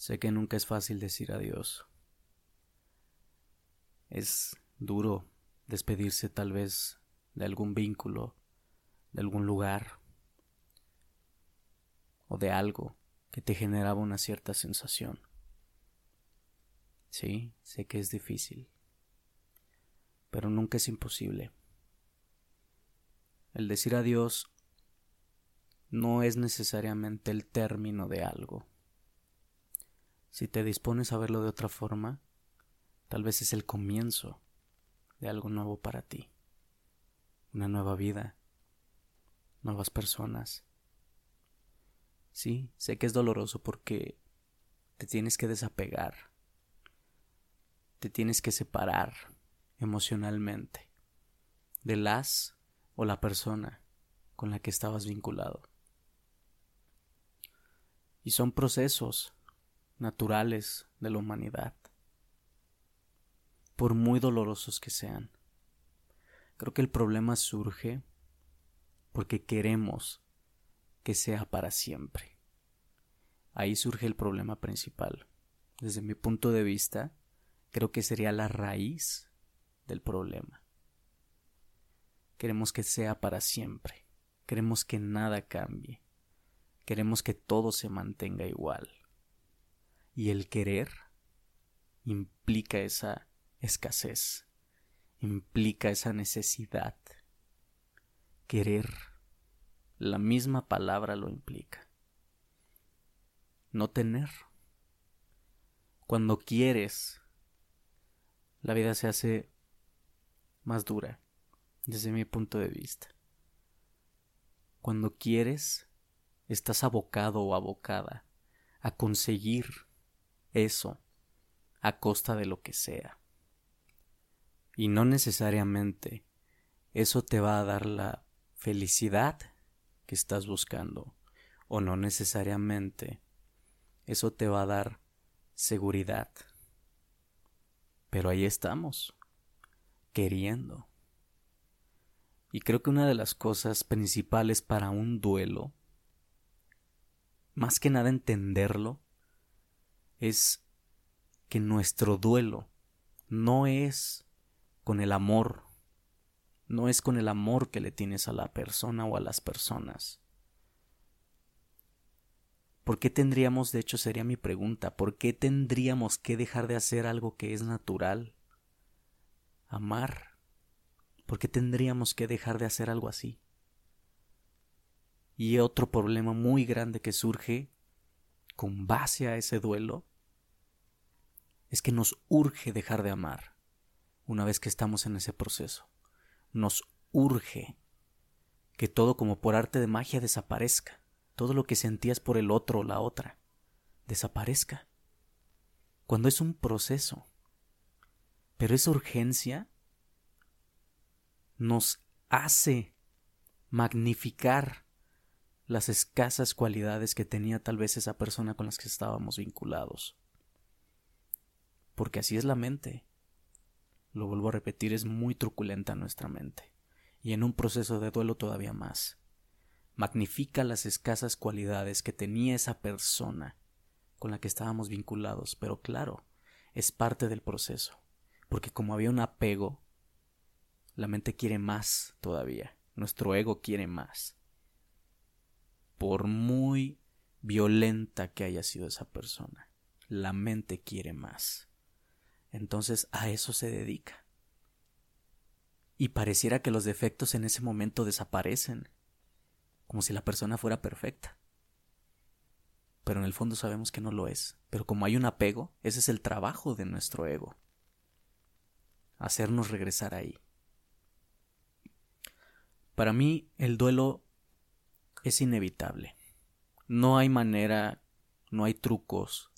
Sé que nunca es fácil decir adiós. Es duro despedirse tal vez de algún vínculo, de algún lugar o de algo que te generaba una cierta sensación. Sí, sé que es difícil, pero nunca es imposible. El decir adiós no es necesariamente el término de algo. Si te dispones a verlo de otra forma, tal vez es el comienzo de algo nuevo para ti. Una nueva vida, nuevas personas. Sí, sé que es doloroso porque te tienes que desapegar, te tienes que separar emocionalmente de las o la persona con la que estabas vinculado. Y son procesos naturales de la humanidad, por muy dolorosos que sean. Creo que el problema surge porque queremos que sea para siempre. Ahí surge el problema principal. Desde mi punto de vista, creo que sería la raíz del problema. Queremos que sea para siempre. Queremos que nada cambie. Queremos que todo se mantenga igual. Y el querer implica esa escasez, implica esa necesidad. Querer, la misma palabra lo implica. No tener. Cuando quieres, la vida se hace más dura, desde mi punto de vista. Cuando quieres, estás abocado o abocada a conseguir eso a costa de lo que sea. Y no necesariamente eso te va a dar la felicidad que estás buscando, o no necesariamente eso te va a dar seguridad. Pero ahí estamos, queriendo. Y creo que una de las cosas principales para un duelo, más que nada entenderlo, es que nuestro duelo no es con el amor, no es con el amor que le tienes a la persona o a las personas. ¿Por qué tendríamos, de hecho sería mi pregunta, ¿por qué tendríamos que dejar de hacer algo que es natural? Amar. ¿Por qué tendríamos que dejar de hacer algo así? Y otro problema muy grande que surge con base a ese duelo es que nos urge dejar de amar una vez que estamos en ese proceso. Nos urge que todo como por arte de magia desaparezca, todo lo que sentías por el otro o la otra desaparezca. Cuando es un proceso. Pero esa urgencia nos hace magnificar las escasas cualidades que tenía tal vez esa persona con las que estábamos vinculados porque así es la mente. Lo vuelvo a repetir, es muy truculenta nuestra mente, y en un proceso de duelo todavía más. Magnifica las escasas cualidades que tenía esa persona con la que estábamos vinculados, pero claro, es parte del proceso, porque como había un apego, la mente quiere más todavía, nuestro ego quiere más. Por muy violenta que haya sido esa persona, la mente quiere más. Entonces a eso se dedica. Y pareciera que los defectos en ese momento desaparecen, como si la persona fuera perfecta. Pero en el fondo sabemos que no lo es. Pero como hay un apego, ese es el trabajo de nuestro ego. Hacernos regresar ahí. Para mí el duelo es inevitable. No hay manera, no hay trucos,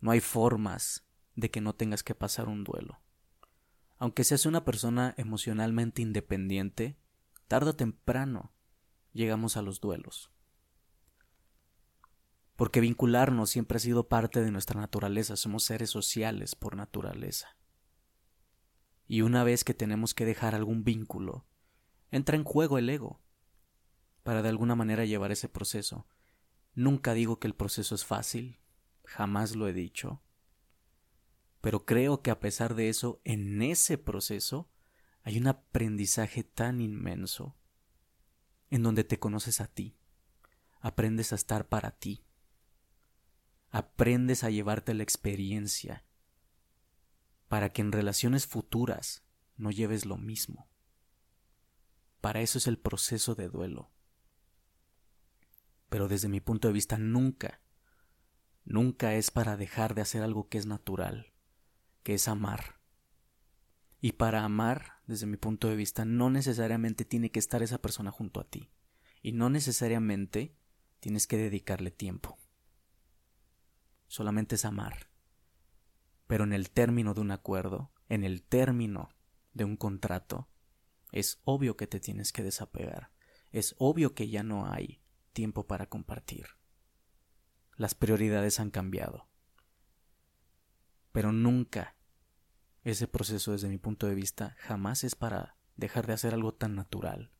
no hay formas de que no tengas que pasar un duelo. Aunque seas una persona emocionalmente independiente, tarde o temprano llegamos a los duelos. Porque vincularnos siempre ha sido parte de nuestra naturaleza, somos seres sociales por naturaleza. Y una vez que tenemos que dejar algún vínculo, entra en juego el ego, para de alguna manera llevar ese proceso. Nunca digo que el proceso es fácil, jamás lo he dicho. Pero creo que a pesar de eso, en ese proceso hay un aprendizaje tan inmenso en donde te conoces a ti, aprendes a estar para ti, aprendes a llevarte la experiencia para que en relaciones futuras no lleves lo mismo. Para eso es el proceso de duelo. Pero desde mi punto de vista nunca, nunca es para dejar de hacer algo que es natural, que es amar. Y para amar, desde mi punto de vista, no necesariamente tiene que estar esa persona junto a ti. Y no necesariamente tienes que dedicarle tiempo. Solamente es amar. Pero en el término de un acuerdo, en el término de un contrato, es obvio que te tienes que desapegar. Es obvio que ya no hay tiempo para compartir. Las prioridades han cambiado. Pero nunca ese proceso desde mi punto de vista jamás es para dejar de hacer algo tan natural.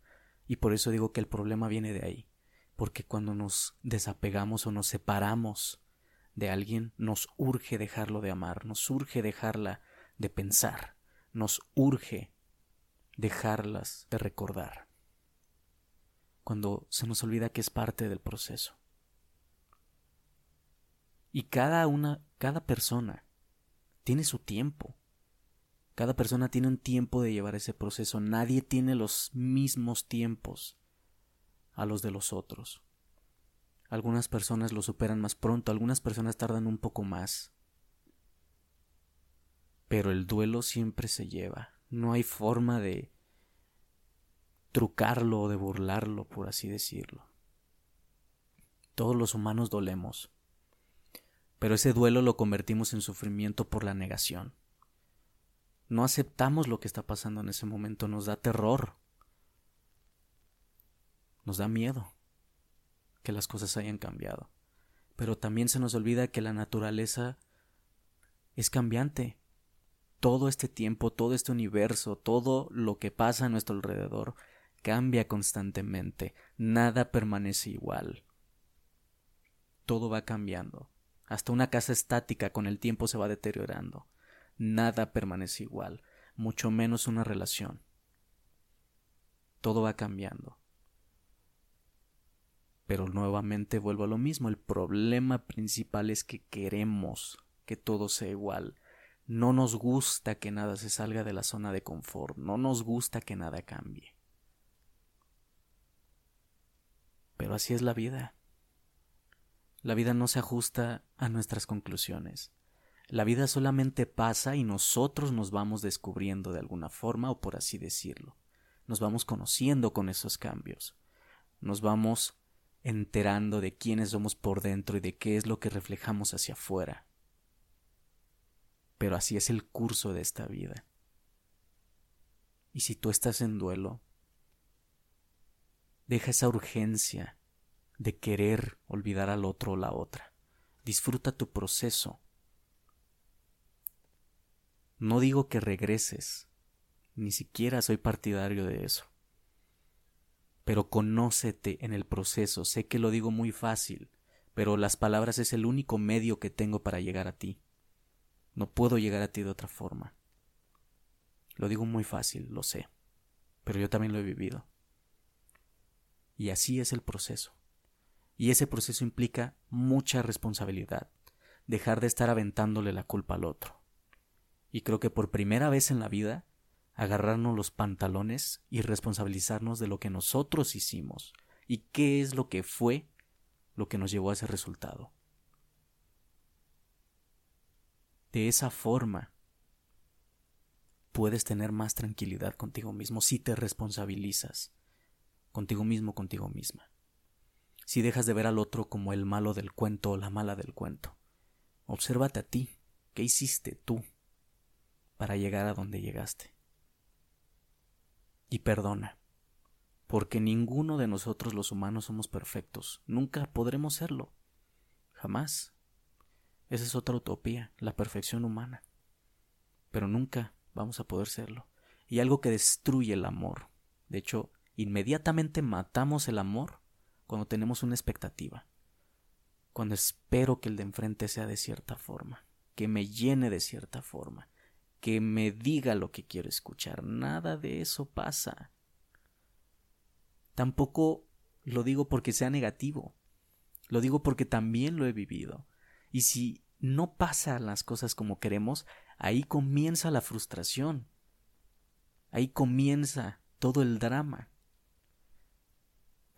Y por eso digo que el problema viene de ahí. Porque cuando nos desapegamos o nos separamos de alguien, nos urge dejarlo de amar, nos urge dejarla de pensar, nos urge dejarlas de recordar. Cuando se nos olvida que es parte del proceso. Y cada una, cada persona tiene su tiempo. Cada persona tiene un tiempo de llevar ese proceso. Nadie tiene los mismos tiempos a los de los otros. Algunas personas lo superan más pronto, algunas personas tardan un poco más. Pero el duelo siempre se lleva. No hay forma de trucarlo o de burlarlo, por así decirlo. Todos los humanos dolemos. Pero ese duelo lo convertimos en sufrimiento por la negación. No aceptamos lo que está pasando en ese momento, nos da terror. Nos da miedo que las cosas hayan cambiado. Pero también se nos olvida que la naturaleza es cambiante todo este tiempo, todo este universo, todo lo que pasa a nuestro alrededor cambia constantemente, nada permanece igual. Todo va cambiando. Hasta una casa estática con el tiempo se va deteriorando. Nada permanece igual, mucho menos una relación. Todo va cambiando. Pero nuevamente vuelvo a lo mismo, el problema principal es que queremos que todo sea igual, no nos gusta que nada se salga de la zona de confort, no nos gusta que nada cambie. Pero así es la vida. La vida no se ajusta a nuestras conclusiones. La vida solamente pasa y nosotros nos vamos descubriendo de alguna forma o por así decirlo. Nos vamos conociendo con esos cambios. Nos vamos enterando de quiénes somos por dentro y de qué es lo que reflejamos hacia afuera pero así es el curso de esta vida. Y si tú estás en duelo, deja esa urgencia de querer olvidar al otro o la otra. Disfruta tu proceso. No digo que regreses, ni siquiera soy partidario de eso. Pero conócete en el proceso. Sé que lo digo muy fácil, pero las palabras es el único medio que tengo para llegar a ti. No puedo llegar a ti de otra forma. Lo digo muy fácil, lo sé, pero yo también lo he vivido. Y así es el proceso. Y ese proceso implica mucha responsabilidad, dejar de estar aventándole la culpa al otro. Y creo que por primera vez en la vida, agarrarnos los pantalones y responsabilizarnos de lo que nosotros hicimos y qué es lo que fue lo que nos llevó a ese resultado. De esa forma puedes tener más tranquilidad contigo mismo si te responsabilizas contigo mismo, contigo misma. Si dejas de ver al otro como el malo del cuento o la mala del cuento. Obsérvate a ti. ¿Qué hiciste tú para llegar a donde llegaste? Y perdona, porque ninguno de nosotros los humanos somos perfectos. Nunca podremos serlo. Jamás. Esa es otra utopía, la perfección humana. Pero nunca vamos a poder serlo. Y algo que destruye el amor. De hecho, inmediatamente matamos el amor cuando tenemos una expectativa. cuando espero que el de enfrente sea de cierta forma, que me llene de cierta forma, que me diga lo que quiero escuchar. Nada de eso pasa. Tampoco lo digo porque sea negativo, lo digo porque también lo he vivido. Y si no pasan las cosas como queremos, ahí comienza la frustración. Ahí comienza todo el drama.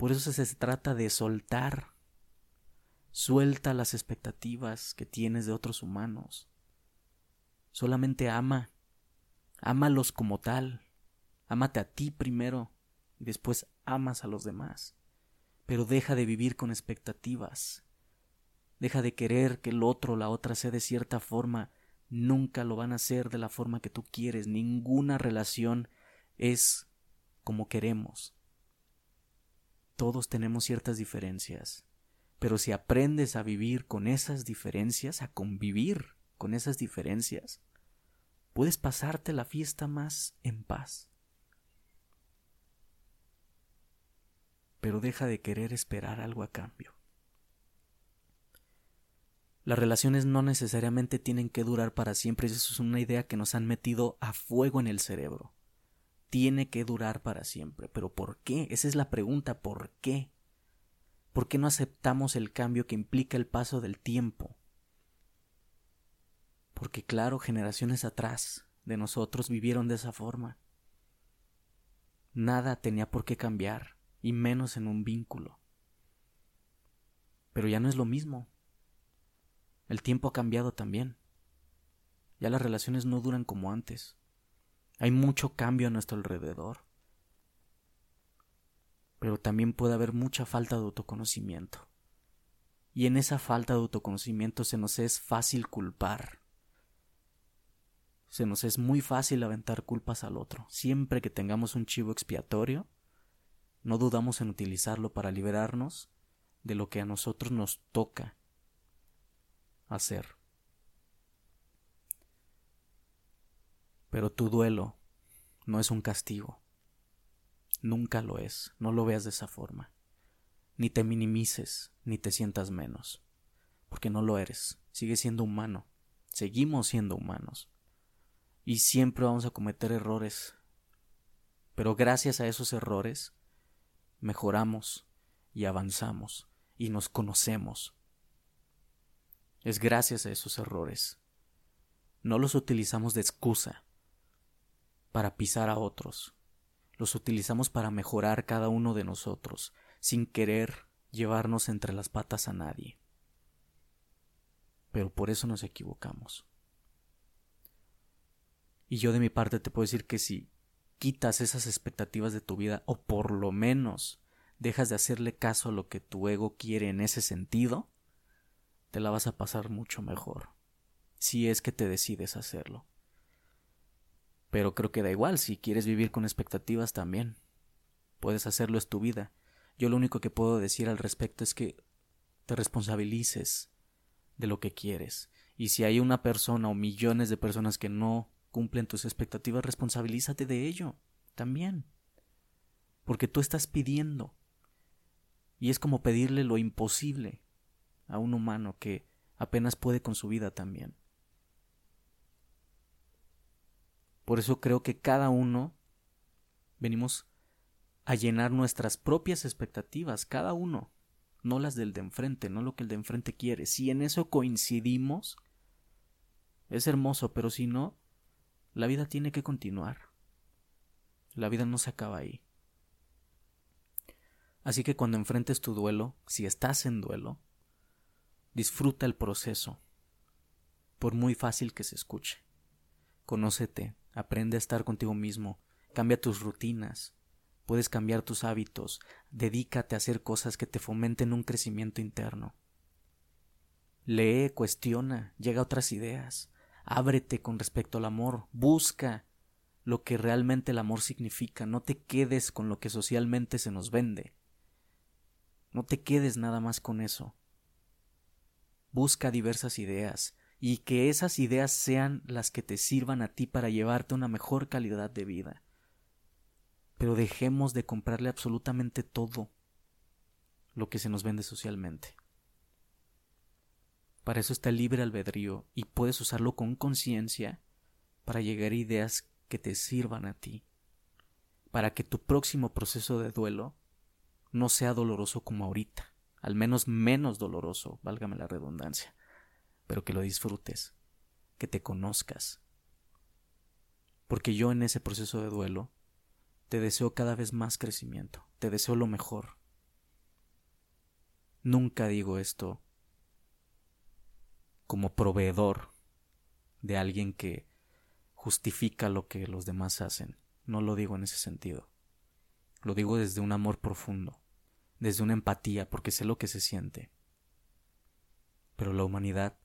Por eso se trata de soltar. Suelta las expectativas que tienes de otros humanos. Solamente ama. Ámalos como tal. Ámate a ti primero y después amas a los demás. Pero deja de vivir con expectativas. Deja de querer que el otro o la otra sea de cierta forma. Nunca lo van a hacer de la forma que tú quieres. Ninguna relación es como queremos. Todos tenemos ciertas diferencias, pero si aprendes a vivir con esas diferencias, a convivir con esas diferencias, puedes pasarte la fiesta más en paz. Pero deja de querer esperar algo a cambio. Las relaciones no necesariamente tienen que durar para siempre, eso es una idea que nos han metido a fuego en el cerebro tiene que durar para siempre. ¿Pero por qué? Esa es la pregunta, ¿por qué? ¿Por qué no aceptamos el cambio que implica el paso del tiempo? Porque claro, generaciones atrás de nosotros vivieron de esa forma. Nada tenía por qué cambiar, y menos en un vínculo. Pero ya no es lo mismo. El tiempo ha cambiado también. Ya las relaciones no duran como antes. Hay mucho cambio a nuestro alrededor. Pero también puede haber mucha falta de autoconocimiento. Y en esa falta de autoconocimiento se nos es fácil culpar. Se nos es muy fácil aventar culpas al otro. Siempre que tengamos un chivo expiatorio, no dudamos en utilizarlo para liberarnos de lo que a nosotros nos toca hacer. Pero tu duelo no es un castigo. Nunca lo es. No lo veas de esa forma. Ni te minimices, ni te sientas menos. Porque no lo eres. Sigues siendo humano. Seguimos siendo humanos. Y siempre vamos a cometer errores. Pero gracias a esos errores, mejoramos y avanzamos y nos conocemos. Es gracias a esos errores. No los utilizamos de excusa para pisar a otros. Los utilizamos para mejorar cada uno de nosotros, sin querer llevarnos entre las patas a nadie. Pero por eso nos equivocamos. Y yo de mi parte te puedo decir que si quitas esas expectativas de tu vida, o por lo menos dejas de hacerle caso a lo que tu ego quiere en ese sentido, te la vas a pasar mucho mejor, si es que te decides hacerlo. Pero creo que da igual, si quieres vivir con expectativas también. Puedes hacerlo, es tu vida. Yo lo único que puedo decir al respecto es que te responsabilices de lo que quieres. Y si hay una persona o millones de personas que no cumplen tus expectativas, responsabilízate de ello también. Porque tú estás pidiendo. Y es como pedirle lo imposible a un humano que apenas puede con su vida también. Por eso creo que cada uno venimos a llenar nuestras propias expectativas, cada uno, no las del de enfrente, no lo que el de enfrente quiere. Si en eso coincidimos, es hermoso, pero si no, la vida tiene que continuar. La vida no se acaba ahí. Así que cuando enfrentes tu duelo, si estás en duelo, disfruta el proceso, por muy fácil que se escuche. Conócete, Aprende a estar contigo mismo, cambia tus rutinas, puedes cambiar tus hábitos, dedícate a hacer cosas que te fomenten un crecimiento interno. Lee, cuestiona, llega a otras ideas, ábrete con respecto al amor, busca lo que realmente el amor significa, no te quedes con lo que socialmente se nos vende. No te quedes nada más con eso. Busca diversas ideas, y que esas ideas sean las que te sirvan a ti para llevarte una mejor calidad de vida. Pero dejemos de comprarle absolutamente todo lo que se nos vende socialmente. Para eso está libre albedrío y puedes usarlo con conciencia para llegar a ideas que te sirvan a ti. Para que tu próximo proceso de duelo no sea doloroso como ahorita, al menos menos doloroso, válgame la redundancia, pero que lo disfrutes, que te conozcas. Porque yo en ese proceso de duelo te deseo cada vez más crecimiento, te deseo lo mejor. Nunca digo esto como proveedor de alguien que justifica lo que los demás hacen. No lo digo en ese sentido. Lo digo desde un amor profundo, desde una empatía, porque sé lo que se siente. Pero la humanidad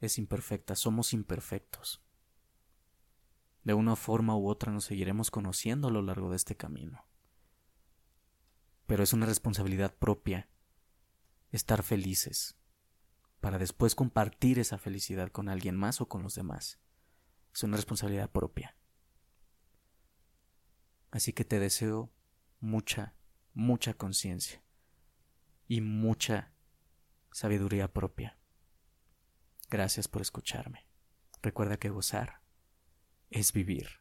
es imperfecta, somos imperfectos. De una forma u otra nos seguiremos conociendo a lo largo de este camino. Pero es una responsabilidad propia estar felices, para después compartir esa felicidad con alguien más o con los demás. Es una responsabilidad propia. Así que te deseo mucha, mucha conciencia y mucha sabiduría propia. Gracias por escucharme. Recuerda que gozar es vivir.